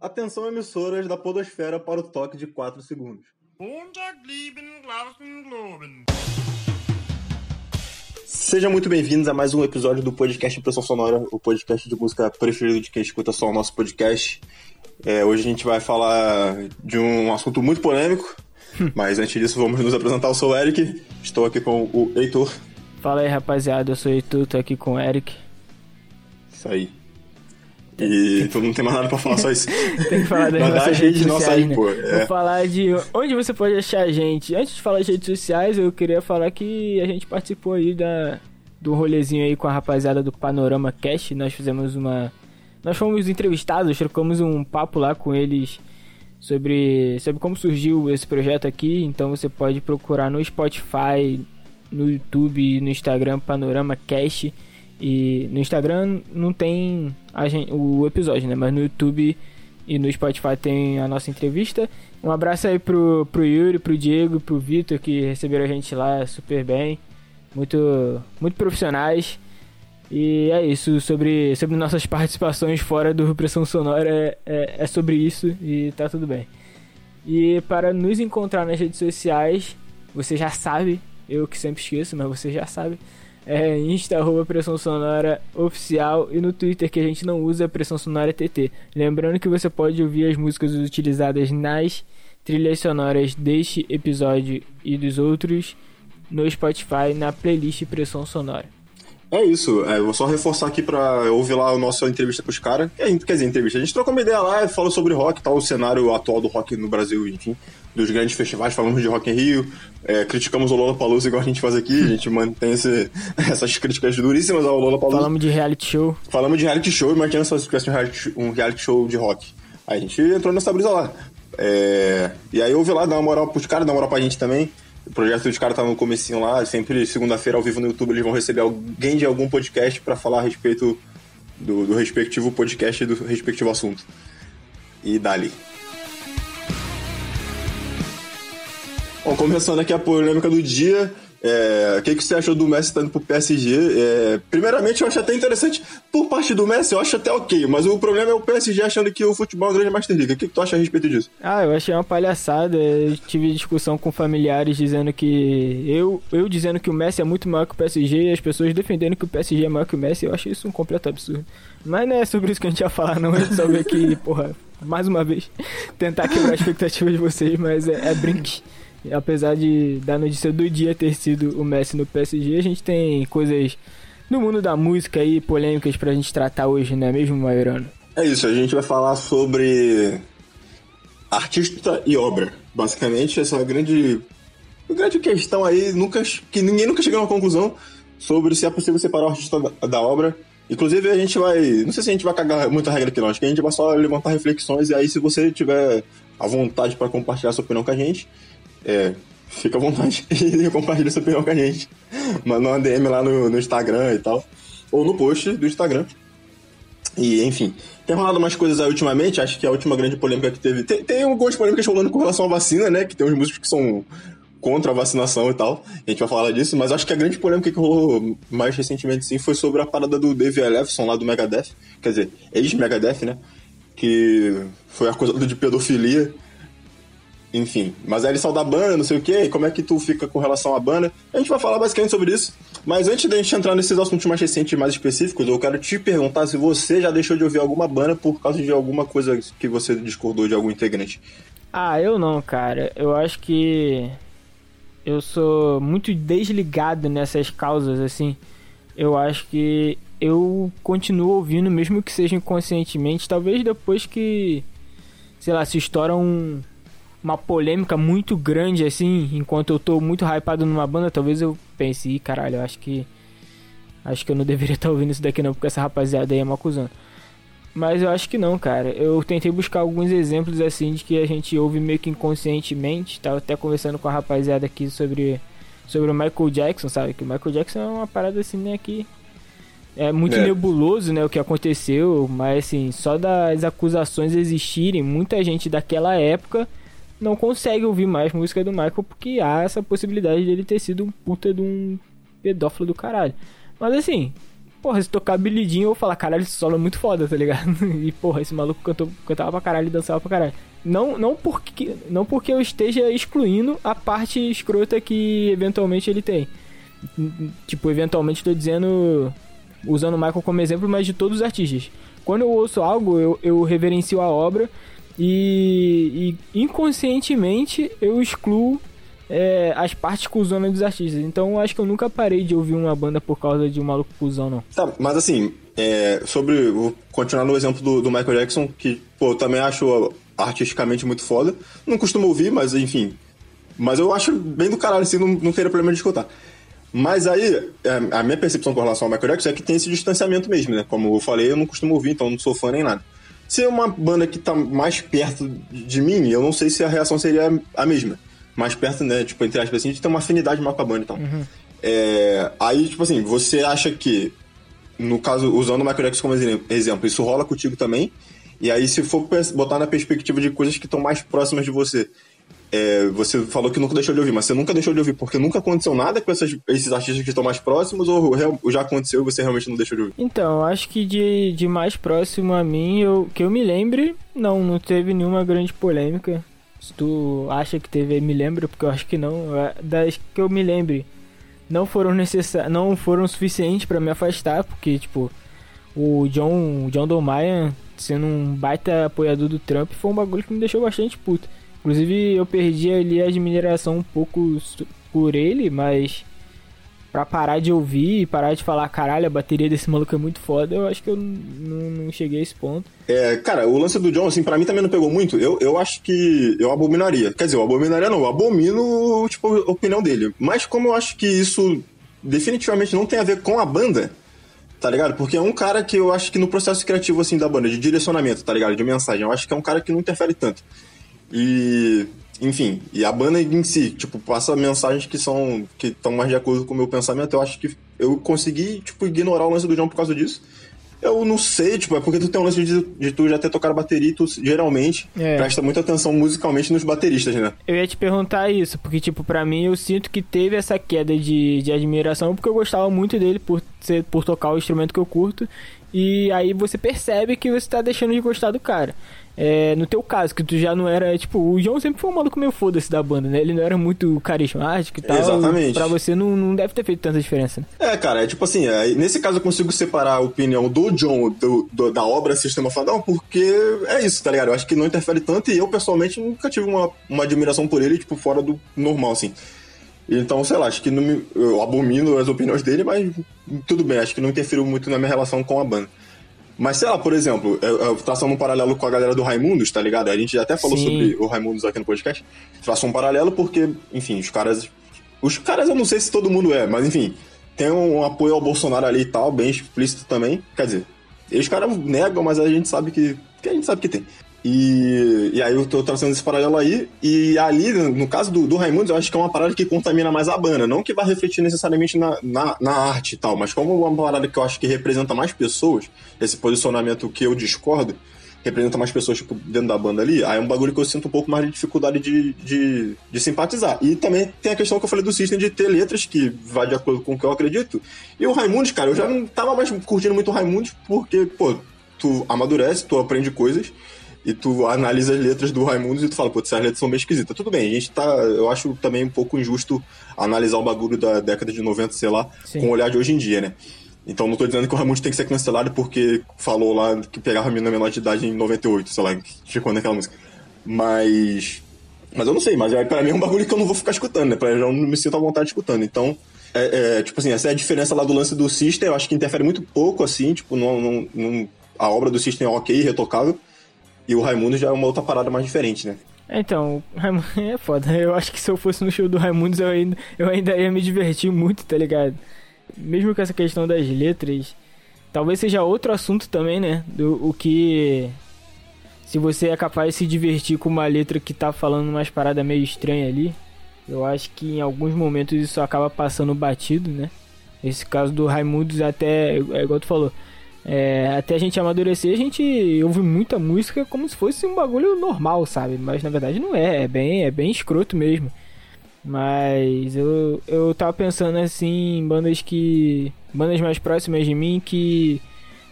Atenção emissoras da podosfera para o toque de 4 segundos. Sejam muito bem-vindos a mais um episódio do podcast Impressão Sonora, o podcast de música preferido de quem escuta só o nosso podcast. É, hoje a gente vai falar de um assunto muito polêmico, mas antes disso vamos nos apresentar. Eu sou o Eric, estou aqui com o Heitor. Fala aí rapaziada, eu sou o Heitor, tô aqui com o Eric. Isso aí. E tu não tem mais nada pra falar, só isso. Tem que falar das Mandar nossas gente nossa sociais, aí, né? Vou é. falar de onde você pode achar a gente. Antes de falar de redes sociais, eu queria falar que a gente participou aí da, do rolezinho aí com a rapaziada do Panorama Cast. Nós fizemos uma... Nós fomos entrevistados, trocamos um papo lá com eles sobre, sobre como surgiu esse projeto aqui. Então você pode procurar no Spotify, no YouTube e no Instagram Panorama Cast. E no Instagram não tem a gen- o episódio, né? Mas no YouTube e no Spotify tem a nossa entrevista. Um abraço aí pro, pro Yuri, pro Diego, pro Vitor que receberam a gente lá super bem. Muito, muito profissionais. E é isso, sobre, sobre nossas participações fora do Pressão Sonora, é, é, é sobre isso e tá tudo bem. E para nos encontrar nas redes sociais, você já sabe, eu que sempre esqueço, mas você já sabe, é Insta, arroba Pressão Sonora Oficial e no Twitter que a gente não usa Pressão Sonora TT. Lembrando que você pode ouvir as músicas utilizadas nas trilhas sonoras deste episódio e dos outros no Spotify na playlist Pressão Sonora. É isso, é, vou só reforçar aqui pra ouvir lá a nossa entrevista com os caras. Quer dizer, entrevista. A gente trocou uma ideia lá, falou sobre rock, tal, o cenário atual do rock no Brasil, enfim, dos grandes festivais, falamos de Rock in Rio, é, criticamos o Lollapalooza igual a gente faz aqui, a gente mantém esse- essas críticas duríssimas ao Lollapalooza. Falamos de reality show. Falamos de reality show, imagina se tivesse um reality, um reality show de rock. Aí a gente entrou nessa brisa lá. É, e aí ouvi lá, dá uma moral pros caras, dá uma moral pra gente também. O projeto dos caras tá no comecinho lá, sempre segunda-feira ao vivo no YouTube eles vão receber alguém de algum podcast pra falar a respeito do, do respectivo podcast e do respectivo assunto. E dali. Bom, começando aqui a polêmica do dia. É, o que, que você achou do Messi estando pro PSG? É, primeiramente, eu acho até interessante. Por parte do Messi, eu acho até ok. Mas o problema é o PSG achando que o futebol é uma grande Master League. O que, que tu acha a respeito disso? Ah, eu achei uma palhaçada. Eu tive discussão com familiares dizendo que. Eu, eu dizendo que o Messi é muito maior que o PSG e as pessoas defendendo que o PSG é maior que o Messi. Eu acho isso um completo absurdo. Mas não é sobre isso que a gente ia falar, não. Gente só veio aqui, porra, mais uma vez, tentar quebrar a expectativa de vocês, mas é, é brinque. Apesar de da notícia do dia ter sido o Messi no PSG, a gente tem coisas no mundo da música aí, polêmicas pra gente tratar hoje, não é mesmo, Mairano? É isso, a gente vai falar sobre artista e obra. Basicamente, essa grande, grande questão aí, nunca, que ninguém nunca chegou a uma conclusão sobre se é possível separar o artista da, da obra. Inclusive, a gente vai. Não sei se a gente vai cagar muita regra aqui, não. Acho que a gente vai só levantar reflexões. E aí, se você tiver a vontade para compartilhar sua opinião com a gente, é, fica à vontade e compartilha sua opinião com a gente. Manda uma DM lá no, no Instagram e tal. Ou no post do Instagram. E, enfim, tem rolado umas coisas aí ultimamente, acho que a última grande polêmica que teve. Tem, tem algumas polêmicas rolando com relação à vacina, né? Que tem uns músicos que são contra a vacinação e tal. A gente vai falar disso, mas acho que a grande polêmica que rolou mais recentemente, sim, foi sobre a parada do Dave Ellefson lá do Megadeth. Quer dizer, ex-Megadeth, né? Que foi acusado de pedofilia. Enfim, mas aí ele saiu da banda, não sei o que, como é que tu fica com relação à banda? A gente vai falar basicamente sobre isso. Mas antes da gente entrar nesses assuntos mais recentes mais específicos, eu quero te perguntar se você já deixou de ouvir alguma banda por causa de alguma coisa que você discordou de algum integrante. Ah, eu não, cara. Eu acho que eu sou muito desligado nessas causas, assim. Eu acho que eu continuo ouvindo, mesmo que seja inconscientemente. Talvez depois que, sei lá, se estoura um, uma polêmica muito grande, assim, enquanto eu tô muito hypado numa banda, talvez eu pense, ih, caralho, eu acho que. Acho que eu não deveria estar ouvindo isso daqui não, porque essa rapaziada aí é uma acusando. Mas eu acho que não, cara. Eu tentei buscar alguns exemplos assim de que a gente ouve meio que inconscientemente. Tava até conversando com a rapaziada aqui sobre, sobre o Michael Jackson, sabe? Que o Michael Jackson é uma parada assim, né? Que é muito É. nebuloso, né? O que aconteceu. Mas assim, só das acusações existirem, muita gente daquela época não consegue ouvir mais música do Michael porque há essa possibilidade dele ter sido um puta de um pedófilo do caralho. Mas assim, porra, se tocar Jean, eu vou falar, caralho, esse solo é muito foda, tá ligado? E, porra, esse maluco cantou, cantava pra caralho e dançava pra caralho. Não, não, porque, não porque eu esteja excluindo a parte escrota que eventualmente ele tem. Tipo, eventualmente tô dizendo, usando o Michael como exemplo, mas de todos os artistas. Quando eu ouço algo, eu, eu reverencio a obra e, e inconscientemente eu excluo é, as partes cuzona dos artistas. Então acho que eu nunca parei de ouvir uma banda por causa de um maluco cuzão, não. Tá, mas assim, é, sobre. Vou continuar no exemplo do, do, Michael Jackson, que, pô, eu também acho artisticamente muito foda. Não costumo ouvir, mas enfim. Mas eu acho bem do caralho, assim, não, não teria problema de escutar. Mas aí, é, a minha percepção com relação ao Michael Jackson é que tem esse distanciamento mesmo, né? Como eu falei, eu não costumo ouvir, então não sou fã nem nada. Se é uma banda que tá mais perto de mim, eu não sei se a reação seria a mesma mais perto, né? Tipo, entre aspas, assim, a gente tem uma afinidade maior com a banda e então. tal. Uhum. É, aí, tipo assim, você acha que, no caso, usando o Microdex como exemplo, isso rola contigo também? E aí, se for botar na perspectiva de coisas que estão mais próximas de você, é, você falou que nunca deixou de ouvir, mas você nunca deixou de ouvir porque nunca aconteceu nada com essas, esses artistas que estão mais próximos ou, ou, já aconteceu e você realmente não deixou de ouvir? Então, acho que de, de mais próximo a mim, eu, que eu me lembre, não, não teve nenhuma grande polêmica. Se tu acha que teve, me lembra, porque eu acho que não. É, das que eu me lembre, não foram necessários, não foram suficientes para me afastar, porque tipo, o John, o John Dolmayan sendo um baita apoiador do Trump foi um bagulho que me deixou bastante puto. Inclusive eu perdi ali a admiração um pouco por ele, mas pra parar de ouvir e parar de falar, caralho, a bateria desse maluco é muito foda, eu acho que eu não, cheguei a esse ponto. É, cara, o lance do John, assim, pra mim também não pegou muito. Eu, eu acho que eu abominaria. Quer dizer, eu abominaria não, eu abomino, tipo, a opinião dele. Mas como eu acho que isso definitivamente não tem a ver com a banda, tá ligado? Porque é um cara que eu acho que no processo criativo, assim, da banda, de direcionamento, tá ligado? De mensagem, eu acho que é um cara que não interfere tanto. E enfim, e a banda em si, tipo, passa mensagens que são que estão mais de acordo com o meu pensamento. Eu acho que eu consegui, tipo, ignorar o lance do John por causa disso. Eu não sei, tipo, é porque tu tem um lance de, de tu já ter tocado bateria e tu geralmente é. presta muita atenção musicalmente nos bateristas, né? Eu ia te perguntar isso, porque, tipo, pra mim eu sinto que teve essa queda de, de admiração porque eu gostava muito dele por, ser, por tocar o instrumento que eu curto. E aí você percebe que você tá deixando de gostar do cara. É, no teu caso, que tu já não era, tipo, o João sempre foi um maluco meio foda-se da banda, né? Ele não era muito carismático e tal. Exatamente. Pra você não, não deve ter feito tanta diferença, né? É, cara, é tipo assim, é, nesse caso eu consigo separar a opinião do John do, do, da obra Sistema Fadão, porque é isso, tá ligado? Eu acho que não interfere tanto e eu, pessoalmente, nunca tive uma, uma admiração por ele, tipo, fora do normal, assim. Então, sei lá, acho que não me, eu abomino as opiniões dele, mas tudo bem, acho que não interferiu muito na minha relação com a banda. Mas sei lá, por exemplo, traçando um paralelo com a galera do Raimundos, tá ligado? A gente até falou Sim. sobre o Raimundos aqui no podcast. Traçou um paralelo porque, enfim, os caras. Os caras eu não sei se todo mundo é, mas enfim, tem um apoio ao Bolsonaro ali e tal, bem explícito também. Quer dizer, eles caras negam, mas a gente sabe que. que a gente sabe que tem. E, e aí eu tô traçando esse paralelo aí. E ali, no caso do, do Raimundos, eu acho que é uma parada que contamina mais a banda. Não que vai refletir necessariamente na, na, na, arte e tal, mas como uma parada que eu acho que representa mais pessoas, esse posicionamento que eu discordo, representa mais pessoas tipo, dentro da banda ali, aí é um bagulho que eu sinto um pouco mais de dificuldade de, de, de simpatizar. E também tem a questão que eu falei do System de ter letras que vai de acordo com o que eu acredito. E o Raimundos, cara, eu já não tava mais curtindo muito o Raimundos porque, pô, tu amadurece, tu aprende coisas e tu analisa as letras do Raimundo e tu fala, pô, essas letras são meio esquisitas. Tudo bem, a gente tá. Eu acho também um pouco injusto analisar o bagulho da década de 90, sei lá, Sim. com o olhar de hoje em dia, né? Então não tô dizendo que o Raimundo tem que ser cancelado porque falou lá que pegava a menina menor de idade em 98, sei lá, que ficou naquela música. Mas. Mas eu não sei, mas pra mim é um bagulho que eu não vou ficar escutando, né? Pra eu não me sinto à vontade escutando. Então, é, é, tipo assim, essa é a diferença lá do lance do System, eu acho que interfere muito pouco, assim, tipo, não, não, não a obra do System é ok, retocável. E o Raimundo já é uma outra parada mais diferente, né? Então, é foda. Eu acho que se eu fosse no show do Raimundo, eu ainda, eu ainda ia me divertir muito, tá ligado? Mesmo com essa questão das letras, talvez seja outro assunto também, né? Do o que. Se você é capaz de se divertir com uma letra que tá falando umas paradas meio estranhas ali, eu acho que em alguns momentos isso acaba passando batido, né? Esse caso do Raimundo até, é igual tu falou, é, até a gente amadurecer, a gente ouve muita música como se fosse um bagulho normal, sabe? Mas na verdade não é, é bem, é bem escroto mesmo. Mas eu, eu tava pensando assim em bandas que bandas mais próximas de mim que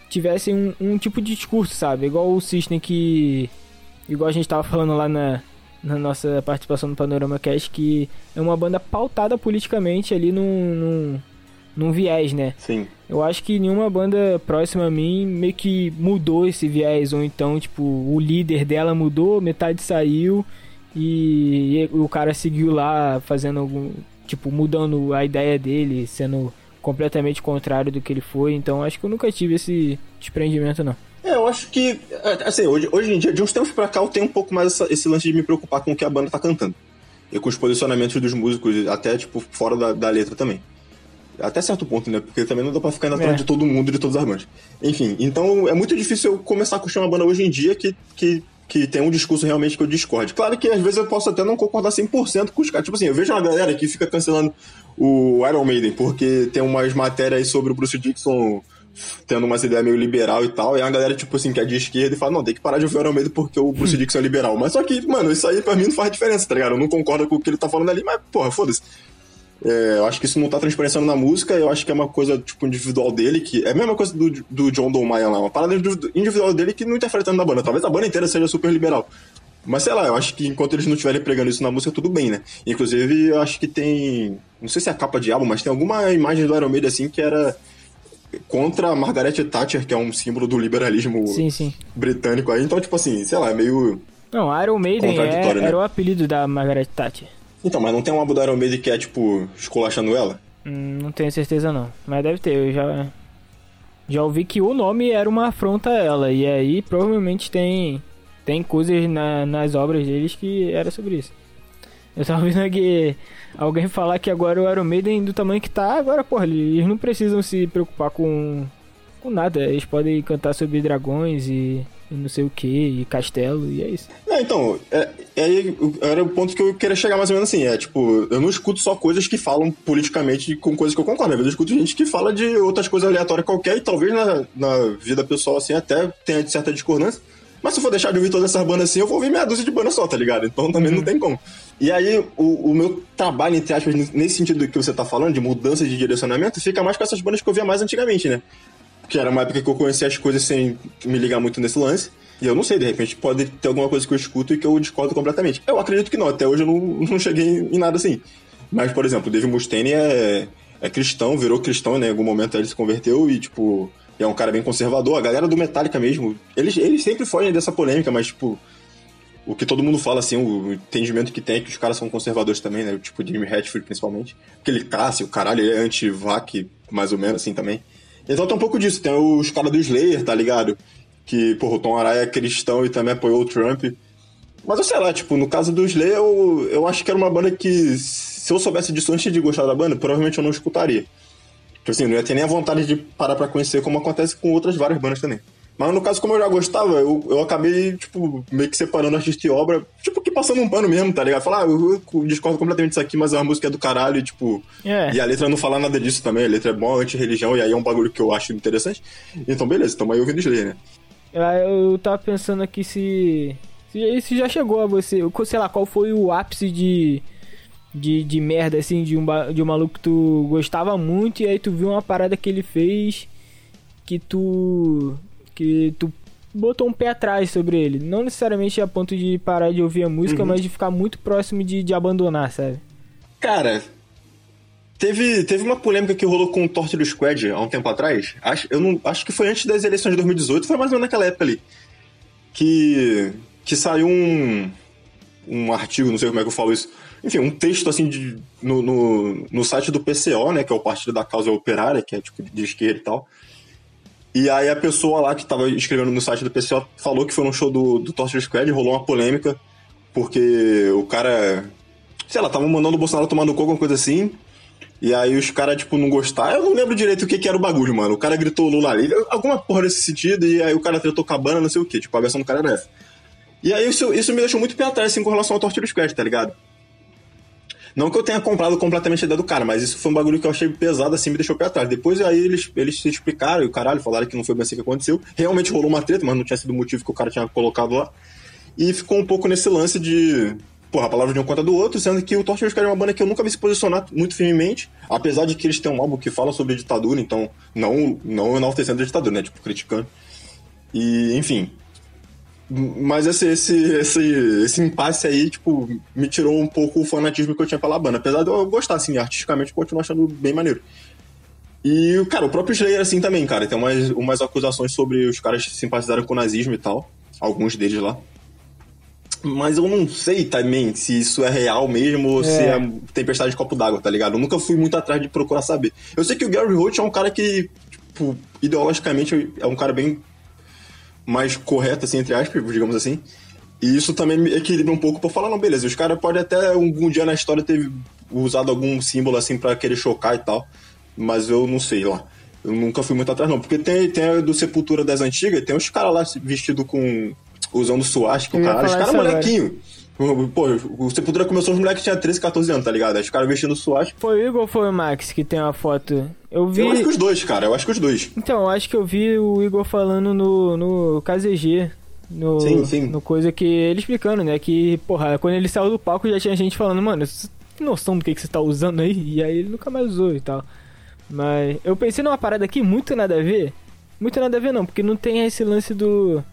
tivessem um, um tipo de discurso, sabe? Igual o System que. Igual a gente tava falando lá na, na nossa participação no Panorama Cast, que é uma banda pautada politicamente ali num, num, num viés, né? Sim. Eu acho que nenhuma banda próxima a mim meio que mudou esse viés, ou então, tipo, o líder dela mudou, metade saiu e, o cara seguiu lá fazendo algum. Tipo, mudando a ideia dele, sendo completamente contrário do que ele foi. Então acho que eu nunca tive esse desprendimento, não. É, eu acho que, assim, hoje, hoje em dia, de uns tempos pra cá, eu tenho um pouco mais essa, esse lance de me preocupar com o que a banda tá cantando. E com os posicionamentos dos músicos, até, tipo, fora da, da letra também. Até certo ponto, né? Porque também não dá pra ficar indo atrás É. de todo mundo de todas as bandas. Enfim, então é muito difícil eu começar a curtir uma banda hoje em dia que, que, que tem um discurso realmente que eu discorde. Claro que às vezes eu posso até não concordar 100% com os caras. Tipo assim, eu vejo uma galera que fica cancelando o Iron Maiden porque tem umas matérias aí sobre o Bruce Dixon tendo umas ideias meio liberal e tal, e a galera, tipo assim, que é de esquerda e fala, não, tem que parar de ouvir o Iron Maiden porque o Bruce Dixon é liberal. Mas só que, mano, isso aí pra mim não faz diferença, tá ligado? Eu não concordo com o que ele tá falando ali, mas, porra, foda-se. É, eu acho que isso não tá transparecendo na música, eu acho que é uma coisa, tipo, individual dele, que é a mesma coisa do, do John Don Maia lá, uma parada individual dele que não interfere tanto na banda. Talvez a banda inteira seja super liberal. Mas sei lá, eu acho que enquanto eles não estiverem pregando isso na música, tudo bem, né? Inclusive, eu acho que tem. Não sei se é a capa de álbum, mas tem alguma imagem do Iron Maiden assim que era contra a Margaret Thatcher, que é um símbolo do liberalismo Sim, sim. britânico aí. Então, tipo assim, sei lá, é meio. Não, Iron Maiden é, né? era o apelido da Margaret Thatcher. Então, mas não tem um álbum do Iron Maiden que é, tipo, esculachando ela? Hum, não tenho certeza não, mas deve ter. Eu já já ouvi que o nome era uma afronta a ela e aí provavelmente tem tem coisas na- nas obras deles que era sobre isso. Eu tava ouvindo aqui alguém falar que agora o Iron Maiden do tamanho que tá, agora, porra, eles não precisam se preocupar com com nada. Eles podem cantar sobre dragões e, e não sei o que, e castelo, e é isso. Não, então, é, é aí era o ponto que eu queria chegar mais ou menos assim. É tipo, eu não escuto só coisas que falam politicamente com coisas que eu concordo. Às vezes eu escuto gente que fala de outras coisas aleatórias qualquer e talvez na, na vida pessoal assim até tenha de certa discordância. Mas se eu for deixar de ouvir todas essas bandas assim, eu vou ouvir meia dúzia de bandas só, tá ligado? Então também não tem como. E aí, o, o meu trabalho, entre aspas, nesse sentido do que você tá falando, de mudança de direcionamento, fica mais com essas bandas que eu via mais antigamente, né? Que era uma época que eu conhecia as coisas sem me ligar muito nesse lance. E eu não sei, de repente pode ter alguma coisa que eu escuto e que eu discordo completamente. Eu acredito que não, até hoje eu não, não cheguei em nada assim. Mas, por exemplo, o Dave Mustaine é, é cristão, virou cristão, né? Em algum momento ele se converteu e, tipo, é um cara bem conservador. A galera do Metallica mesmo, eles, eles sempre fogem dessa polêmica, mas, tipo, o que todo mundo fala, assim, o entendimento que tem é que os caras são conservadores também, né? Tipo, Jimmy Hatfield, principalmente. Porque ele caça, o caralho, ele é anti-vac, mais ou menos, assim, também. Então tem um pouco disso. Tem os caras do Slayer, tá ligado? Que, porra, o Tom Araya é cristão e também apoiou o Trump. Mas eu sei lá, tipo, no caso do Slayer, eu, eu acho que era uma banda que, se eu soubesse disso antes de gostar da banda, provavelmente eu não escutaria. Tipo assim, não ia ter nem a vontade de parar pra conhecer, como acontece com outras várias bandas também. Mas no caso, como eu já gostava, eu, eu acabei, tipo, meio que separando artista e obra, tipo, que passando um pano mesmo, tá ligado? Falar, ah, eu, eu discordo completamente disso aqui, mas é uma música do caralho, e, tipo. É. E a letra não fala nada disso também, a letra é mó anti-religião, e aí é um bagulho que eu acho interessante. Então, beleza, tamo aí ouvindo Slayer, né? Eu, tava pensando aqui se. Se, já chegou a você. Sei lá, qual foi o ápice de. De, de merda, assim, de um, de um maluco que tu gostava muito e aí tu viu uma parada que ele fez que tu. Que tu botou um pé atrás sobre ele. Não necessariamente a ponto de parar de ouvir a música, Uhum. mas de ficar muito próximo de, de abandonar, sabe? Cara, teve, teve uma polêmica que rolou com o Torture Squad há um tempo atrás. Acho, eu não, acho que foi antes das eleições de 2018, foi mais ou menos naquela época ali. Que, que saiu um, um artigo, não sei como é que eu falo isso. Enfim, um texto assim de, no, no, no site do PCO, né? Que é o Partido da Causa Operária, que é tipo de esquerda e tal. E aí a pessoa lá que tava escrevendo no site do PCO falou que foi num show do, do Torture Squad, rolou uma polêmica, porque o cara sei lá, estavam mandando o Bolsonaro tomar no cu, alguma coisa assim. E aí os caras, tipo, não gostaram. Eu não lembro direito o que, que era o bagulho, mano. O cara gritou Lula ali, alguma porra nesse sentido, e aí o cara tretou cabana, não sei o que. Tipo, a versão do cara era essa. E aí isso, isso me deixou muito pé atrás, assim, com relação ao Torture Squad, tá ligado? Não que eu tenha comprado completamente a ideia do cara, mas isso foi um bagulho que eu achei pesado, assim, me deixou pé atrás. Depois aí eles, eles se explicaram, e o caralho, falaram que não foi bem assim que aconteceu. Realmente rolou uma treta, mas não tinha sido o motivo que o cara tinha colocado lá. E ficou um pouco nesse lance de. porra, a palavra de um conta do outro, sendo que o Torture Squad é uma banda que eu nunca vi se posicionar muito firmemente, apesar de que eles têm um álbum que fala sobre ditadura, então não, não enaltecendo a ditadura, né? Tipo, criticando. E, enfim. Mas esse, esse, esse, esse impasse aí, tipo, me tirou um pouco o fanatismo que eu tinha pela banda. Apesar de eu gostar, assim, artisticamente, continuo achando bem maneiro. E, cara, o próprio Slayer, assim, também, cara. Tem umas, umas acusações sobre os caras simpatizarem com o nazismo e tal. Alguns deles lá. Mas eu não sei também se isso é real mesmo ou é. se é tempestade de copo d'água, tá ligado? Eu nunca fui muito atrás de procurar saber. Eu sei que o Gary Holt é um cara que, tipo, ideologicamente é um cara bem mais correto, assim, entre aspas, digamos assim. E isso também me equilibra um pouco pra falar, não, beleza, os caras podem até algum dia na história ter usado algum símbolo assim para querer chocar e tal mas eu não sei lá. Eu nunca fui muito atrás, não. Porque tem, tem a do Sepultura das antigas, tem uns caras lá vestido com. usando suástica, o caralho. Os caras molequinho. Pô, o Sepultura começou os moleques que tinham 13, 14 anos, tá ligado? Os caras vestindo suástica. Foi o Igor ou foi o Max que tem uma foto? Eu vi. Eu acho que os dois, cara. Eu acho que os dois. Então, eu acho que eu vi o Igor falando no, no KZG. No, sim, sim. No coisa que ele explicando, né? Que, porra, quando ele saiu do palco já tinha gente falando, mano, você tem noção do que, que você tá usando aí? E aí ele nunca mais usou e tal. Mas eu pensei numa parada aqui muito nada a ver. Muito nada a ver não, porque não tem esse lance do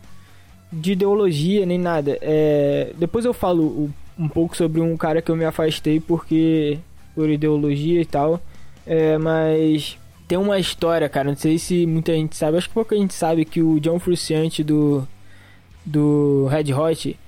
de ideologia nem nada. É, depois eu falo um pouco sobre um cara que eu me afastei porque por ideologia e tal. É, mas tem uma história, cara, não sei se muita gente sabe, acho que pouca gente sabe que o John Frusciante do do Red Hot,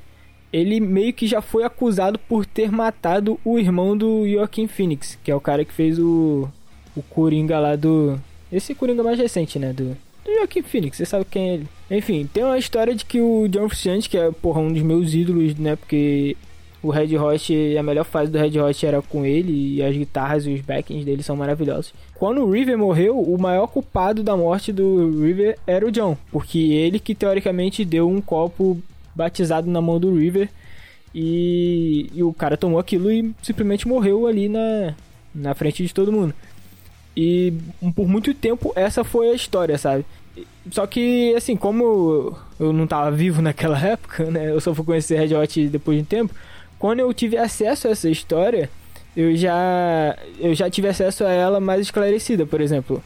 ele meio que já foi acusado por ter matado o irmão do Joaquin Phoenix, que é o cara que fez o o Coringa lá do. Esse Coringa mais recente, né? Do, do Joaquim Phoenix, você sabe quem é ele. Enfim, tem uma história de que o John Frusciante, que é porra, um dos meus ídolos, né? Porque o Red Hot, a melhor fase do Red Hot era com ele e as guitarras e os backings dele são maravilhosos. Quando o River morreu, o maior culpado da morte do River era o John, porque ele que teoricamente deu um copo batizado na mão do River e, e o cara tomou aquilo e simplesmente morreu ali na, na frente de todo mundo. E por muito tempo essa foi a história, sabe? Só que, assim, como eu não tava vivo naquela época, né? Eu só fui conhecer Red Hot depois de um tempo. Quando eu tive acesso a essa história, eu já, eu já tive acesso a ela mais esclarecida, por exemplo.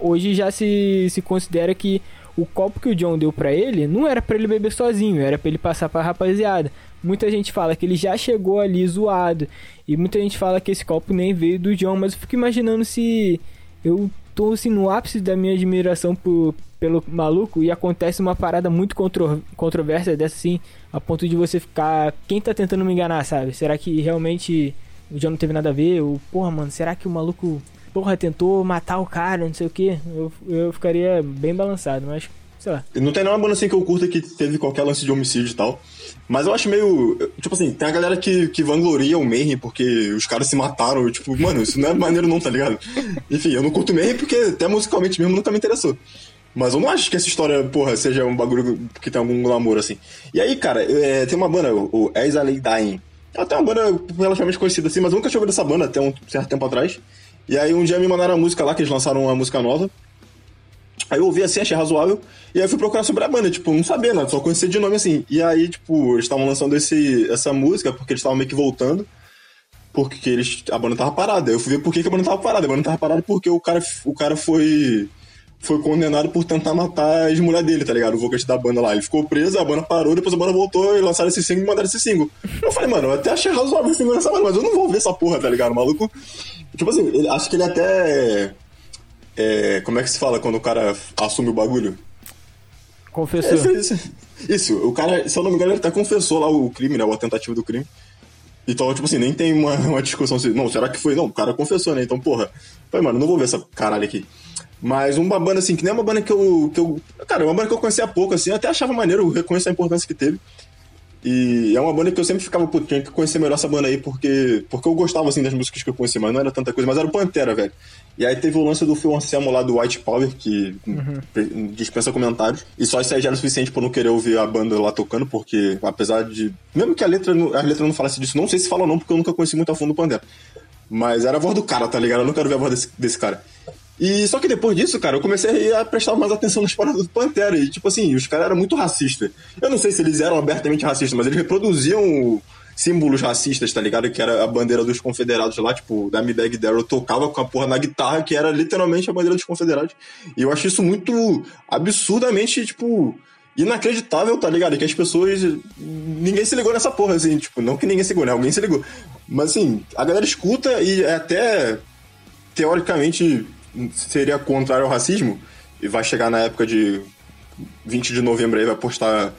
Hoje já se, se considera que o copo que o John deu para ele não era para ele beber sozinho, era para ele passar pra rapaziada. Muita gente fala que ele já chegou ali zoado. E muita gente fala que esse copo nem veio do John. Mas eu fico imaginando se eu tô assim no ápice da minha admiração por, pelo maluco e acontece uma parada muito contro, controversa dessa assim, a ponto de você ficar. Quem tá tentando me enganar, sabe? Será que realmente o John não teve nada a ver? Ou, porra, mano, será que o maluco, porra, tentou matar o cara, não sei o que? Eu, eu ficaria bem balançado, mas sei lá. Não tem nenhuma banda assim que eu curta que teve qualquer lance de homicídio e tal. Mas eu acho meio. Tipo assim, tem a galera que, que vangloria o Mayhem porque os caras se mataram. tipo, mano, isso não é maneiro não, tá ligado? Enfim, eu não curto Mayhem porque até musicalmente mesmo nunca me interessou. Mas eu não acho que essa história, porra, seja um bagulho que tem algum glamour, assim. E aí, cara, é, tem uma banda, o Lay Dying. Ela tem uma banda relativamente conhecida, assim, mas eu nunca tinha ouvido essa banda até um certo tempo atrás. E aí um dia me mandaram a música lá, que eles lançaram uma música nova. Aí eu ouvi assim, achei razoável. E aí fui procurar sobre a banda, tipo, não sabia nada, só conhecia de nome assim. E aí, tipo, eles estavam lançando esse, essa música porque eles estavam meio que voltando. Porque eles, a banda tava parada. Eu fui ver por que, a banda tava parada. A banda tava parada porque o cara, o cara foi foi condenado por tentar matar a ex-mulher dele, tá ligado? O vocalista da banda lá. Ele ficou preso, a banda parou, depois a banda voltou e lançaram esse single e mandaram esse single. Eu falei, mano, eu até achei razoável esse single nessa mas eu não vou ver essa porra, tá ligado? O maluco. Tipo assim, ele, acho que ele até é, como é que se fala quando o cara assume o bagulho? Confessou. É, isso, o cara, se eu não me engano, ele até confessou lá o crime, né? O tentativa do crime. Então, tipo assim, nem tem uma, uma discussão assim, não, será que foi? Não, o cara confessou, né? Então, porra, foi, mano, não vou ver essa caralho aqui. Mas uma banda assim, que nem uma banda que eu, que eu. Cara, uma banda que eu conhecia há pouco, assim, eu até achava maneiro, eu reconheço a importância que teve. E é uma banda que eu sempre ficava, pô, tinha que conhecer melhor essa banda aí, porque, porque eu gostava, assim, das músicas que eu conhecia, mas não era tanta coisa, mas era o Pantera, velho. E aí teve o lance do Phil Anselmo lá do White Power, que uhum. dispensa comentários. E só isso aí já era o suficiente pra eu não querer ouvir a banda lá tocando, porque apesar de. Mesmo que a letra, a letra não falasse disso, não sei se fala ou não, porque eu nunca conheci muito a fundo o Pantera. Mas era a voz do cara, tá ligado? Eu não quero ver a voz desse, desse cara. E só que depois disso, cara, eu comecei a prestar mais atenção nas paradas do Pantera. E, tipo assim, os caras eram muito racistas. Eu não sei se eles eram abertamente racistas, mas eles reproduziam símbolos racistas, tá ligado? Que era a bandeira dos confederados lá, tipo, da Bag Darrell tocava com a porra na guitarra, que era literalmente a bandeira dos confederados. E eu acho isso muito absurdamente, tipo, inacreditável, tá ligado? Que as pessoas. Ninguém se ligou nessa porra, assim, tipo, não que ninguém se ligou, né? Alguém se ligou. Mas assim, a galera escuta e é até teoricamente seria contrário ao racismo. E vai chegar na época de 20 de novembro aí, vai postar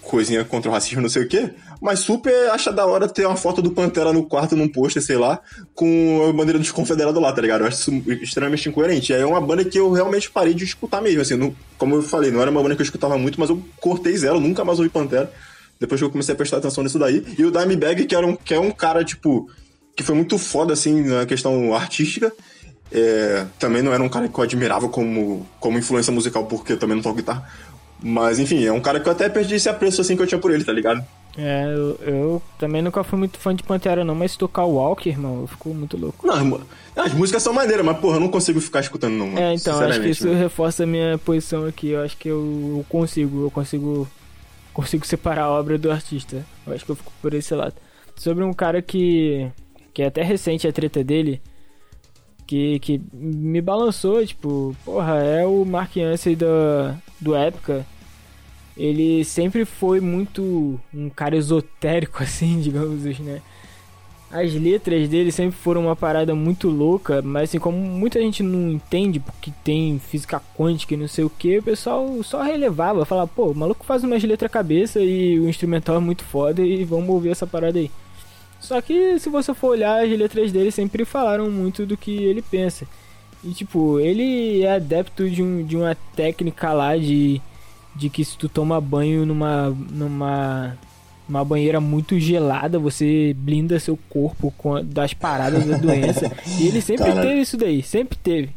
coisinha contra o racismo, não sei o quê. Mas super acha da hora ter uma foto do Pantera no quarto, num pôster, sei lá, com a bandeira dos confederados lá, tá ligado? Eu acho isso extremamente incoerente. É uma banda que eu realmente parei de escutar mesmo, assim, não, como eu falei, não era uma banda que eu escutava muito, mas eu cortei zero, nunca mais ouvi Pantera. Depois que eu comecei a prestar atenção nisso daí. E o Dimebag, que, era um, que é um cara, tipo, que foi muito foda, assim, na questão artística. É, também não era um cara que eu admirava como, como influência musical, porque eu também não toco guitarra. Mas, enfim, é um cara que eu até perdi esse apreço, assim, que eu tinha por ele, tá ligado? É, eu, eu, também nunca fui muito fã de Pantera, não, mas tocar o Walker, irmão, eu fico muito louco. Não, as músicas são maneiras, mas, porra, eu não consigo ficar escutando, não. É, então, acho que isso reforça a minha posição aqui. Eu acho que eu consigo, eu consigo. Consigo separar a obra do artista. Eu acho que eu fico por esse lado. Sobre um cara que. que é até recente a treta dele. Que, que me balançou, tipo, porra, é o Mark Yancey do, do Época ele sempre foi muito um cara esotérico, assim, digamos, né? As letras dele sempre foram uma parada muito louca, mas assim, como muita gente não entende porque tem física quântica e não sei o que, o pessoal só relevava, falava, pô, o maluco faz umas letras cabeça e o instrumental é muito foda e vamos ouvir essa parada aí. Só que se você for olhar, as letras dele sempre falaram muito do que ele pensa. E tipo, ele é adepto de, um, de uma técnica lá de de que se tu toma banho numa numa uma banheira muito gelada, você blinda seu corpo com, das paradas da doença. E ele sempre Caramba. teve isso daí, sempre teve.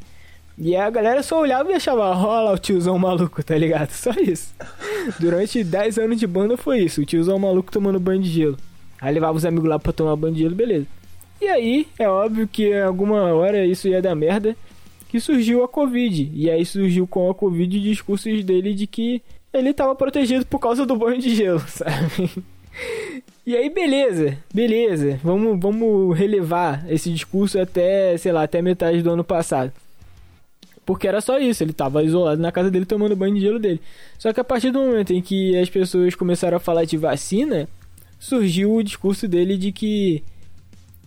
E a galera só olhava e achava, rola o tiozão maluco, tá ligado? Só isso. Durante 10 anos de banda foi isso, o tiozão maluco tomando banho de gelo. Aí levava os amigos lá pra tomar banho de gelo, beleza. E aí, é óbvio que em alguma hora isso ia dar merda que surgiu a Covid. E aí surgiu com a Covid discursos dele de que ele estava protegido por causa do banho de gelo, sabe? E aí, beleza, beleza. Vamos, vamos relevar esse discurso até, sei lá, até metade do ano passado. Porque era só isso, ele estava isolado na casa dele tomando banho de gelo dele. Só que a partir do momento em que as pessoas começaram a falar de vacina, surgiu o discurso dele de que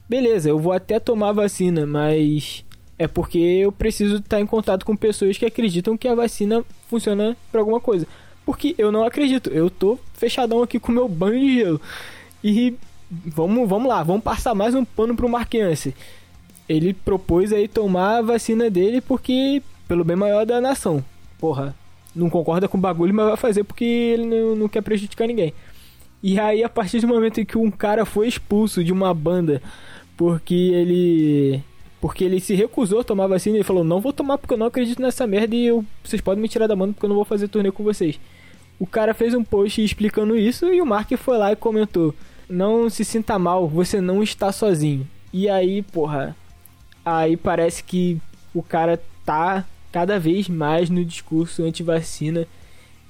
beleza, eu vou até tomar vacina, mas é porque eu preciso estar em contato com pessoas que acreditam que a vacina funciona para alguma coisa. Porque eu não acredito. Eu tô fechadão aqui com meu banho de gelo. E vamos, vamos lá, vamos passar mais um pano pro Marquense. Ele propôs aí tomar a vacina dele porque pelo bem maior da nação. Porra, não concorda com o bagulho, mas vai fazer porque ele não, não quer prejudicar ninguém. E aí, a partir do momento em que um cara foi expulso de uma banda porque ele porque ele se recusou a tomar vacina. Ele falou: Não vou tomar porque eu não acredito nessa merda e eu, vocês podem me tirar da banda porque eu não vou fazer turnê com vocês. O cara fez um post explicando isso e o Mark foi lá e comentou: Não se sinta mal, você não está sozinho. E aí, porra, aí parece que o cara tá cada vez mais no discurso anti-vacina.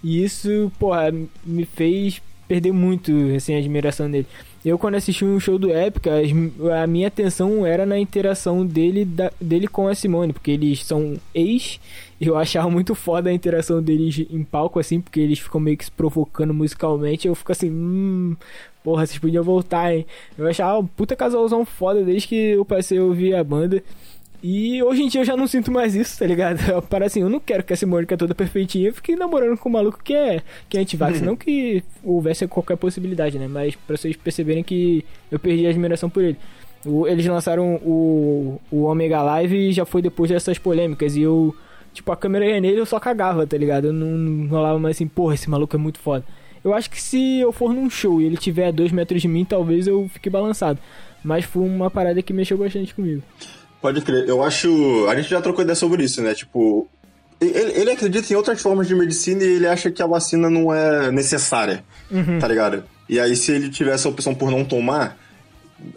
E isso, porra, me fez perder muito assim, a admiração dele. Eu, quando assisti um show do Épica, a minha atenção era na interação dele, da, dele com a Simone, porque eles são ex. Eu achava muito foda a interação deles em palco, assim, porque eles ficam meio que se provocando musicalmente. Eu fico assim, hum, porra, vocês podiam voltar, hein? Eu achava um puta casalzão foda desde que eu passei a ouvir a banda. E hoje em dia eu já não sinto mais isso, tá ligado? Para assim, eu não quero que essa Mônica toda perfeitinha fique namorando com um maluco que é, que é antivax. Uhum. Não que houvesse qualquer possibilidade, né? Mas pra vocês perceberem que eu perdi a admiração por ele. O, eles lançaram o, o Omega Live e já foi depois dessas polêmicas. E eu, tipo, a câmera ia nele eu só cagava, tá ligado? Eu não, não rolava mais assim, porra, esse maluco é muito foda. Eu acho que se eu for num show e ele tiver a dois metros de mim, talvez eu fique balançado. Mas foi uma parada que mexeu bastante comigo. Pode crer. Eu acho. A gente já trocou ideia sobre isso, né? Tipo. Ele, ele acredita em outras formas de medicina e ele acha que a vacina não é necessária. Uhum. Tá ligado? E aí, se ele tivesse a opção por não tomar,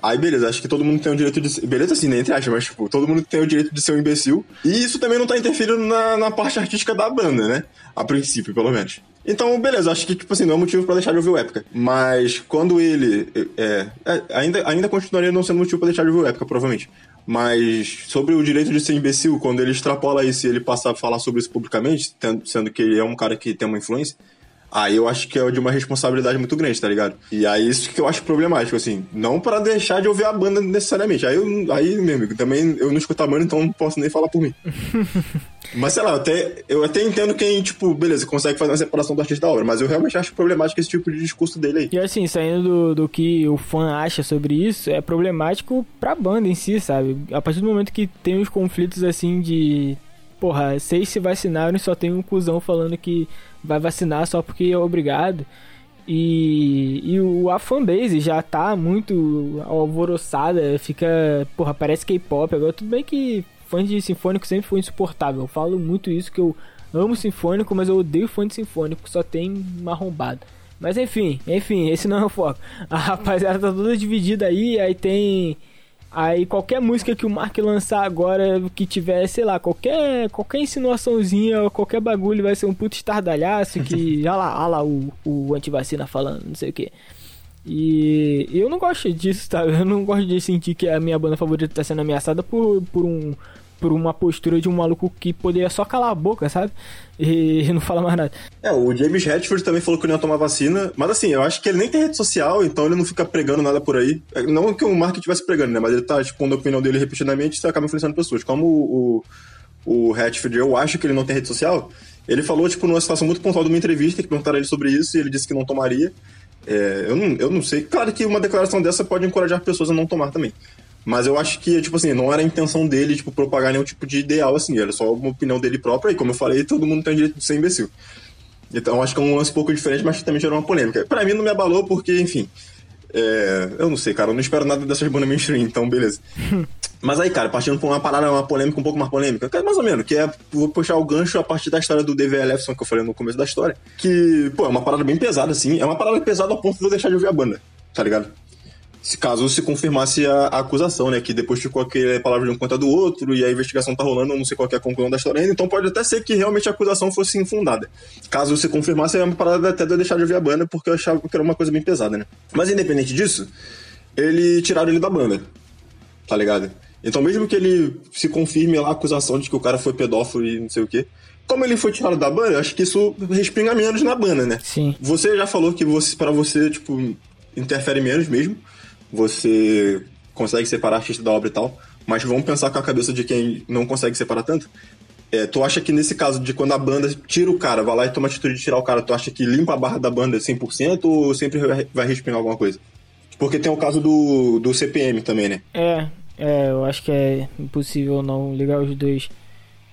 Aí, beleza, acho que todo mundo tem o direito de ser. Beleza, assim, né? Entre aspas, mas, tipo, todo mundo tem o direito de ser um imbecil. E isso também não tá interferindo na, na parte artística da banda, né? A princípio, pelo menos. Então, beleza, acho que, tipo assim, não é motivo pra deixar de ouvir o Épica. Mas quando ele. É, é, ainda, ainda continuaria não sendo motivo pra deixar de ouvir o Épica, provavelmente. Mas sobre o direito de ser imbecil, quando ele extrapola isso e ele passa a falar sobre isso publicamente, sendo que ele é um cara que tem uma influência, Aí eu acho que é de uma responsabilidade muito grande, tá ligado? E aí isso que eu acho problemático, assim. Não para deixar de ouvir a banda necessariamente. Aí, eu, aí meu amigo, também eu não escuto a banda, então não posso nem falar por mim. mas sei lá, eu até, eu até entendo quem, tipo, beleza, consegue fazer uma separação do artista da obra, mas eu realmente acho problemático esse tipo de discurso dele aí. E assim, saindo do, do que o fã acha sobre isso, é problemático pra banda em si, sabe? A partir do momento que tem os conflitos assim de. Porra, seis se vacinaram e só tem um cuzão falando que vai vacinar só porque é obrigado. E, e o, a fanbase já tá muito alvoroçada, fica, porra, parece K-pop. Agora, tudo bem que fã de sinfônico sempre foi insuportável. Eu falo muito isso, que eu amo sinfônico, mas eu odeio fã de sinfônico, só tem marrombado. Mas enfim, enfim, esse não é o foco. A rapaziada tá toda dividida aí, aí tem Aí qualquer música que o Mark lançar agora, que tiver, sei lá, qualquer, qualquer insinuaçãozinha, qualquer bagulho vai ser um puto estardalhaço que. olha lá, olha lá o, o antivacina falando, não sei o que. E eu não gosto disso, tá? Eu não gosto de sentir que a minha banda favorita tá sendo ameaçada por, por um por uma postura de um maluco que poderia só calar a boca, sabe? E não fala mais nada. É, o James Hetfield também falou que não ia tomar vacina, mas assim, eu acho que ele nem tem rede social, então ele não fica pregando nada por aí. Não que o Mark estivesse pregando, né? Mas ele tá expondo a opinião dele repetidamente e acaba influenciando pessoas. Como o, o, o Hetfield, eu acho que ele não tem rede social, ele falou, tipo, numa situação muito pontual de uma entrevista que perguntaram ele sobre isso e ele disse que não tomaria. É, eu, não, eu não sei. Claro que uma declaração dessa pode encorajar pessoas a não tomar também. Mas eu acho que, tipo assim, não era a intenção dele, tipo, propagar nenhum tipo de ideal, assim. Era só uma opinião dele própria. E como eu falei, todo mundo tem o direito de ser imbecil. Então acho que é um lance um pouco diferente, mas também gerou uma polêmica. Pra mim não me abalou porque, enfim. É, eu não sei, cara. Eu não espero nada dessas bandas mainstream, então beleza. mas aí, cara, partindo pra uma parada, uma polêmica um pouco mais polêmica. Mais ou menos, que é. Vou puxar o gancho a partir da história do David Ellefson que eu falei no começo da história. Que, pô, é uma parada bem pesada, assim. É uma parada pesada ao ponto de eu deixar de ouvir a banda, tá ligado? Se caso se confirmasse a, a, acusação, né? Que depois ficou aquela palavra de um conta do outro e a investigação tá rolando, não sei qual é a conclusão da história ainda, então pode até ser que realmente a acusação fosse infundada. Caso se confirmasse, é uma parada até de eu deixar de ouvir a banda, porque eu achava que era uma coisa bem pesada, né? Mas independente disso, ele tiraram ele da banda, tá ligado? Então mesmo que ele se confirme lá a acusação de que o cara foi pedófilo e não sei o quê, como ele foi tirado da banda, acho que isso respinga menos na banda, né? Sim. Você já falou que você, para você, tipo, interfere menos mesmo você consegue separar artista da obra e tal, mas vamos pensar com a cabeça de quem não consegue separar tanto. É, tu acha que nesse caso de quando a banda tira o cara, vai lá e toma a atitude de tirar o cara, tu acha que limpa a barra da banda 100% ou sempre vai respingar alguma coisa? Porque tem o caso do, do CPM também, né? É, é, eu acho que é impossível não ligar os dois.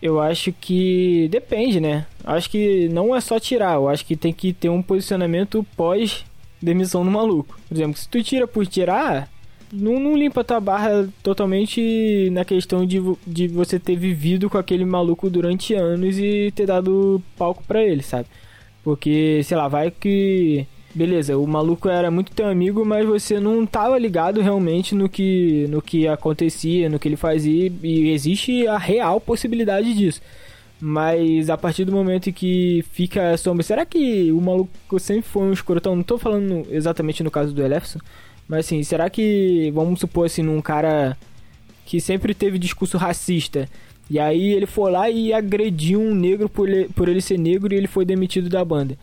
Eu acho que depende, né? Acho que não é só tirar, eu acho que tem que ter um posicionamento pós demissão do maluco. Por exemplo, se tu tira por tirar, não, não limpa tua barra totalmente na questão de, de você ter vivido com aquele maluco durante anos e ter dado palco para ele, sabe? Porque, sei lá, vai que. Beleza, o maluco era muito teu amigo, mas você não tava ligado realmente no que, no que acontecia, no que ele fazia, e existe a real possibilidade disso. Mas a partir do momento que fica sombra, será que o maluco sempre foi um escrotão? Não tô falando exatamente no caso do Elefson, mas assim, será que, vamos supor assim, num cara que sempre teve discurso racista, e aí ele foi lá e agrediu um negro por ele, por ele ser negro e ele foi demitido da banda.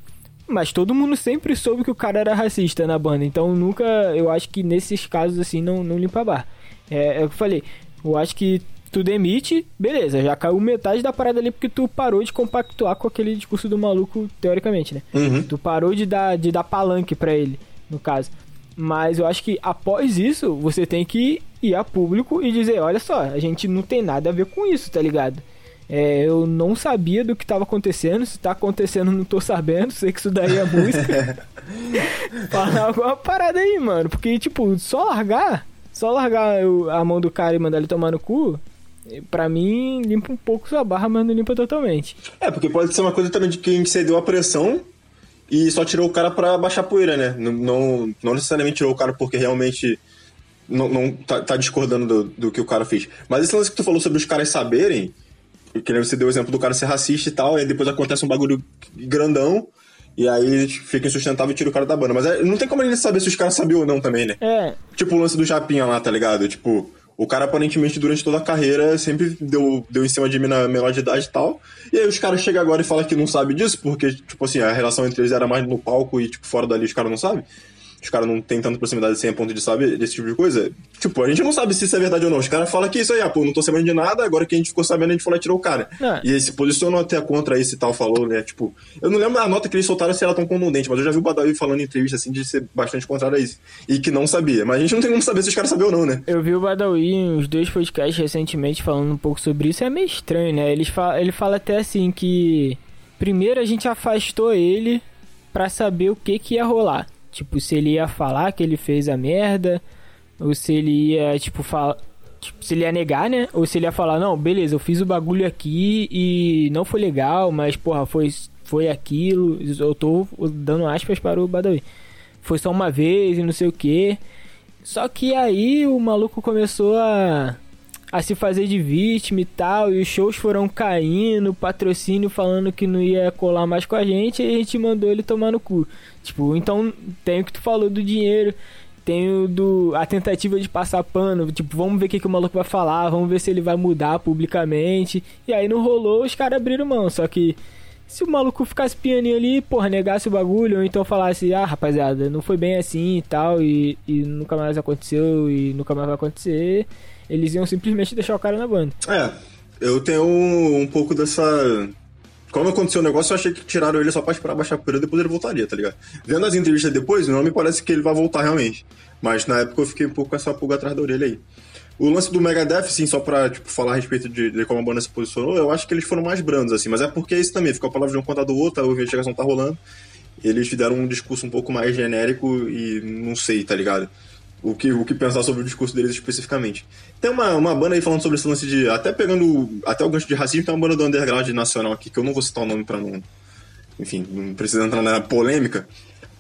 Mas todo mundo sempre soube que o cara era racista na banda, então nunca, eu acho que nesses casos assim não, não limpa a barra. É, é o que eu falei, eu acho que tu demite, beleza, já caiu metade da parada ali porque tu parou de compactuar com aquele discurso do maluco, teoricamente, né? Uhum. Tu parou de dar, de dar palanque para ele, no caso. Mas eu acho que após isso, você tem que ir a público e dizer, olha só, a gente não tem nada a ver com isso, tá ligado? É, eu não sabia do que tava acontecendo, se tá acontecendo não tô sabendo, sei que isso daí é música. Falar alguma parada aí, mano, porque tipo, só largar, só largar a mão do cara e mandar ele tomar no cu, Pra mim, limpa um pouco sua barra, mas não limpa totalmente. É, porque pode ser uma coisa também de quem cedeu a pressão e só tirou o cara pra baixar poeira, né? Não, não, não necessariamente tirou o cara porque realmente não, não tá, tá discordando do, do que o cara fez. Mas esse lance que tu falou sobre os caras saberem, que você deu o exemplo do cara ser racista e tal, e depois acontece um bagulho grandão, e aí fica insustentável e tira o cara da banda. Mas é, não tem como a gente saber se os caras sabiam ou não também, né? É. Tipo o lance do Japinha lá, tá ligado? Tipo, o cara aparentemente durante toda a carreira sempre deu, deu em cima de mim na menor de idade e tal. E aí os caras chegam agora e falam que não sabe disso, porque, tipo assim, a relação entre eles era mais no palco e, tipo, fora dali os caras não sabem os caras não têm tanta proximidade assim a ponto de saber desse tipo de coisa. Tipo, a gente não sabe se isso é verdade ou não. Os caras falam que isso aí, ah, pô, não tô sabendo de nada, agora que a gente ficou sabendo, a gente foi lá e tirou o cara. É. E ele se posicionou até contra esse tal, falou, né? Tipo, eu não lembro a nota que eles soltaram se era tão contundente, mas eu já vi o Badawi falando em entrevista assim de ser bastante contrário a isso. E que não sabia. Mas a gente não tem como saber se os caras sabiam ou não, né? Eu vi o Badawi em uns dois podcasts recentemente falando um pouco sobre isso. É meio estranho, né? Ele fala, ele fala até assim que. Primeiro a gente afastou ele para saber o que que ia rolar. Tipo, se ele ia falar que ele fez a merda, ou se ele ia, tipo, falar. Tipo, se ele ia negar, né? Ou se ele ia falar, não, beleza, eu fiz o bagulho aqui e não foi legal, mas, porra, foi, foi aquilo. Eu tô dando aspas para o Badawi. Foi só uma vez e não sei o que. Só que aí o maluco começou a a se fazer de vítima e tal, e os shows foram caindo, patrocínio falando que não ia colar mais com a gente, e a gente mandou ele tomar no cu. Tipo, então tem o que tu falou do dinheiro, tem o do a tentativa de passar pano, tipo, vamos ver o que, que o maluco vai falar, vamos ver se ele vai mudar publicamente. E aí não rolou, os caras abriram mão, só que se o maluco ficasse pianinho ali, porra, negasse o bagulho, ou então falasse, ah, rapaziada, não foi bem assim e tal, e, e nunca mais aconteceu, e nunca mais vai acontecer, eles iam simplesmente deixar o cara na banda. É, eu tenho um, um pouco dessa. Quando aconteceu o negócio, eu achei que tiraram ele só pra esperar baixar a poeira depois ele voltaria, tá ligado? Vendo as entrevistas depois, não me parece que ele vai voltar realmente. Mas na época eu fiquei um pouco com essa pulga atrás da orelha aí. O lance do Megadeth, sim, só pra tipo, falar a respeito de, de, como a banda se posicionou, eu acho que eles foram mais brandos, assim, mas é porque é isso também, ficou a palavra de um contra do outro, a investigação tá rolando. Eles fizeram um discurso um pouco mais genérico e não sei, tá ligado? O que, o que pensar sobre o discurso deles especificamente. Tem uma, uma banda aí falando sobre esse lance de. Até pegando até o gancho de racismo, tem uma banda do underground nacional aqui, que eu não vou citar o nome pra não. Enfim, não precisa entrar na polêmica.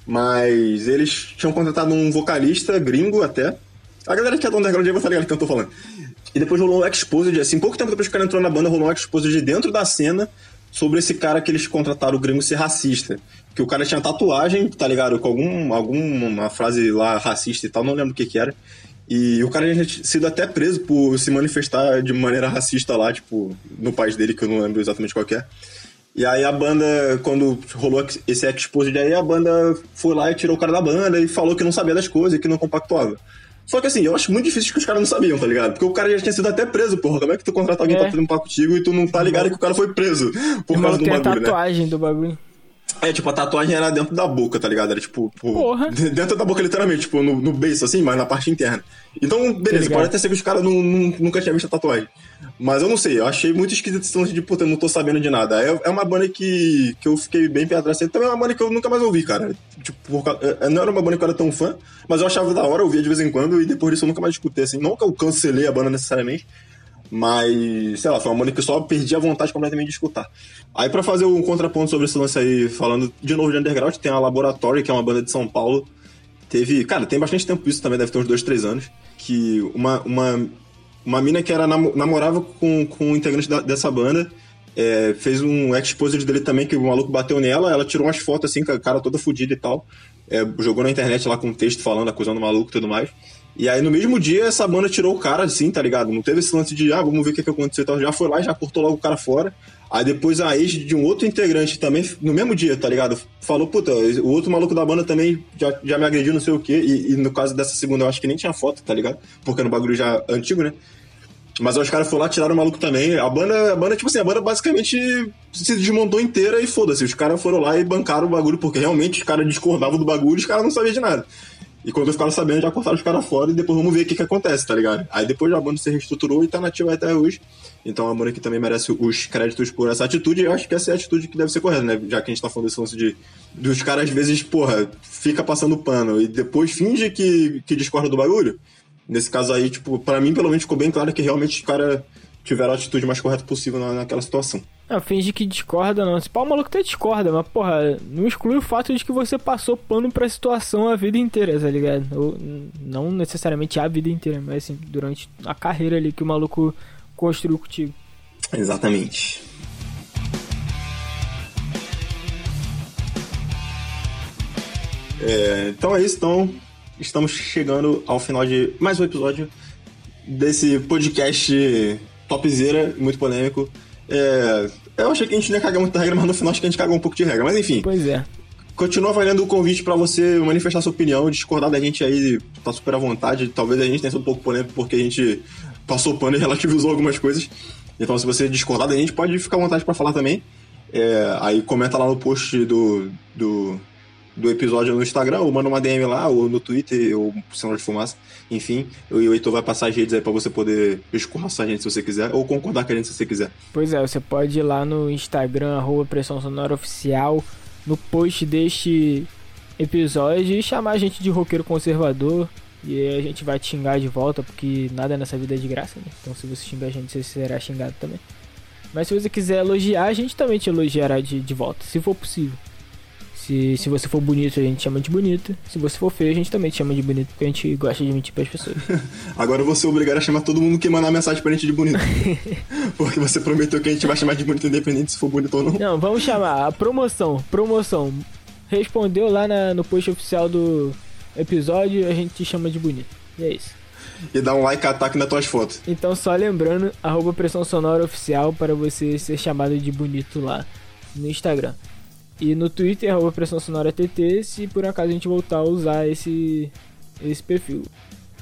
Mas eles tinham contratado um vocalista gringo até. A galera que é do underground vai estar ligado que eu tô falando. E depois rolou um exposed, assim, pouco tempo depois que o cara entrou na banda, rolou um exposed de dentro da cena sobre esse cara que eles contrataram o gringo ser racista que o cara tinha tatuagem, tá ligado? Com algum, alguma frase lá racista e tal, não lembro o que que era. E o cara tinha sido até preso por se manifestar de maneira racista lá, tipo, no país dele, que eu não lembro exatamente qual é. E aí a banda, quando rolou esse exposed aí, a banda foi lá e tirou o cara da banda e falou que não sabia das coisas e que não compactuava. Só que assim, eu acho muito difícil que os caras não sabiam, tá ligado? Porque o cara já tinha sido até preso, porra. Como é que tu contrata alguém é. pra fazer um papo contigo e tu não tá ligado que o cara foi preso por causa do bagulho, a tatuagem né? do bagulho. É, tipo, a tatuagem era dentro da boca, tá ligado? Era tipo. Porra. Dentro da boca, literalmente, tipo, no, no beiço, assim, mas na parte interna. Então, beleza, pode até ser que os caras nunca tinham visto a tatuagem. Mas eu não sei, eu achei muito esquisito esse lance de, puta, eu não tô sabendo de nada. É, é uma banda que, que eu fiquei bem pé atrás. Também é uma banda que eu nunca mais ouvi, cara. Tipo, por, é, não era uma banda que eu era tão fã, mas eu achava da hora, eu ouvia de vez em quando, e depois disso eu nunca mais escutei, assim. Não que eu cancelei a banda necessariamente, mas, sei lá, foi uma banda que só perdi a vontade completamente de escutar. Aí, para fazer um contraponto sobre esse lance aí, falando de novo de underground, tem a Laboratory, que é uma banda de São Paulo. Teve, cara, tem bastante tempo isso também, deve ter uns dois, três anos. Que uma, uma, uma mina que era namorava com, com um integrante da, dessa banda. É, fez um exposed dele também, que o maluco bateu nela, ela tirou umas fotos assim, com a cara toda fodida e tal. É, jogou na internet lá com um texto falando, acusando o maluco e tudo mais. E aí, no mesmo dia, essa banda tirou o cara, assim, tá ligado? Não teve esse lance de, ah, vamos ver o que, que aconteceu. Então, já foi lá e já cortou logo o cara fora. Aí depois a ex de um outro integrante também, no mesmo dia, tá ligado? Falou, puta, o outro maluco da banda também já, já me agrediu, não sei o quê. E, e no caso dessa segunda, eu acho que nem tinha foto, tá ligado? Porque no bagulho já antigo, né? Mas os caras foram lá, tiraram o maluco também. A banda, a banda, tipo assim, a banda basicamente se desmontou inteira e foda-se. Os caras foram lá e bancaram o bagulho, porque realmente os caras discordavam do bagulho e os caras não sabiam de nada. E quando ficaram sabendo, já cortaram os caras fora e depois vamos ver o que, que acontece, tá ligado? Aí depois a banda se reestruturou e tá nativa até hoje. Então a banda aqui também merece os créditos por essa atitude. Eu acho que essa é a atitude que deve ser correta, né? Já que a gente tá falando desse lance de. Dos caras, às vezes, porra, fica passando pano e depois finge que, que discorda do bagulho. Nesse caso aí, tipo, para mim, pelo menos ficou bem claro que realmente os caras tiveram a atitude mais correta possível na, naquela situação. Não, finge que discorda não. Se pau, maluco até discorda, mas porra, não exclui o fato de que você passou pano pra situação a vida inteira, tá ligado? Ou, não necessariamente a vida inteira, mas assim, durante a carreira ali que o maluco construiu contigo. Exatamente. É, então é isso, então estamos chegando ao final de mais um episódio desse podcast topzera, muito polêmico. É, eu achei que a gente não ia cagar muita regra, mas no final acho que a gente cagou um pouco de regra. Mas enfim. Pois é. Continua valendo o convite para você manifestar sua opinião, discordar da gente aí, tá super à vontade. Talvez a gente tenha sido um pouco polêmico porque a gente passou pano e relativizou algumas coisas. Então, se você discordar da gente, pode ficar à vontade para falar também. É, aí comenta lá no post do, do, do episódio no Instagram, ou manda uma DM lá, ou no Twitter, ou sinal de fumaça. Enfim, eu e o Heitor vai passar as redes aí pra você poder escorraçar a gente se você quiser, ou concordar com a gente se você quiser. Pois é, você pode ir lá no Instagram, arroba Pressão Sonora Oficial, no post deste episódio e chamar a gente de roqueiro conservador. E a gente vai te xingar de volta, porque nada nessa vida é de graça, né? Então se você xingar a gente, você será xingado também. Mas se você quiser elogiar, a gente também te elogiará de, de volta, se for possível. Se, se você for bonito, a gente chama de bonito. Se você for feio, a gente também te chama de bonito, porque a gente gosta de mentir pras pessoas. Agora eu vou ser obrigado a chamar todo mundo que mandar mensagem pra gente de bonito. porque você prometeu que a gente vai chamar de bonito independente se for bonito ou não. Não, vamos chamar a promoção. Promoção. Respondeu lá na, no post oficial do episódio, a gente te chama de bonito. E é isso. E dá um like ataque nas tuas fotos. Então só lembrando, arroba pressão sonora oficial para você ser chamado de bonito lá no Instagram. E no Twitter, arroba Pressão Sonora TT, se por acaso a gente voltar a usar esse, esse perfil.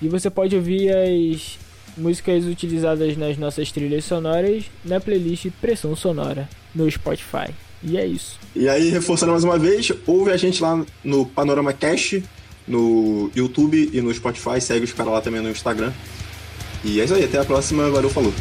E você pode ouvir as músicas utilizadas nas nossas trilhas sonoras na playlist Pressão Sonora no Spotify. E é isso. E aí, reforçando mais uma vez, ouve a gente lá no Panorama Cash, no YouTube e no Spotify. Segue os caras lá também no Instagram. E é isso aí, até a próxima. Valeu, falou.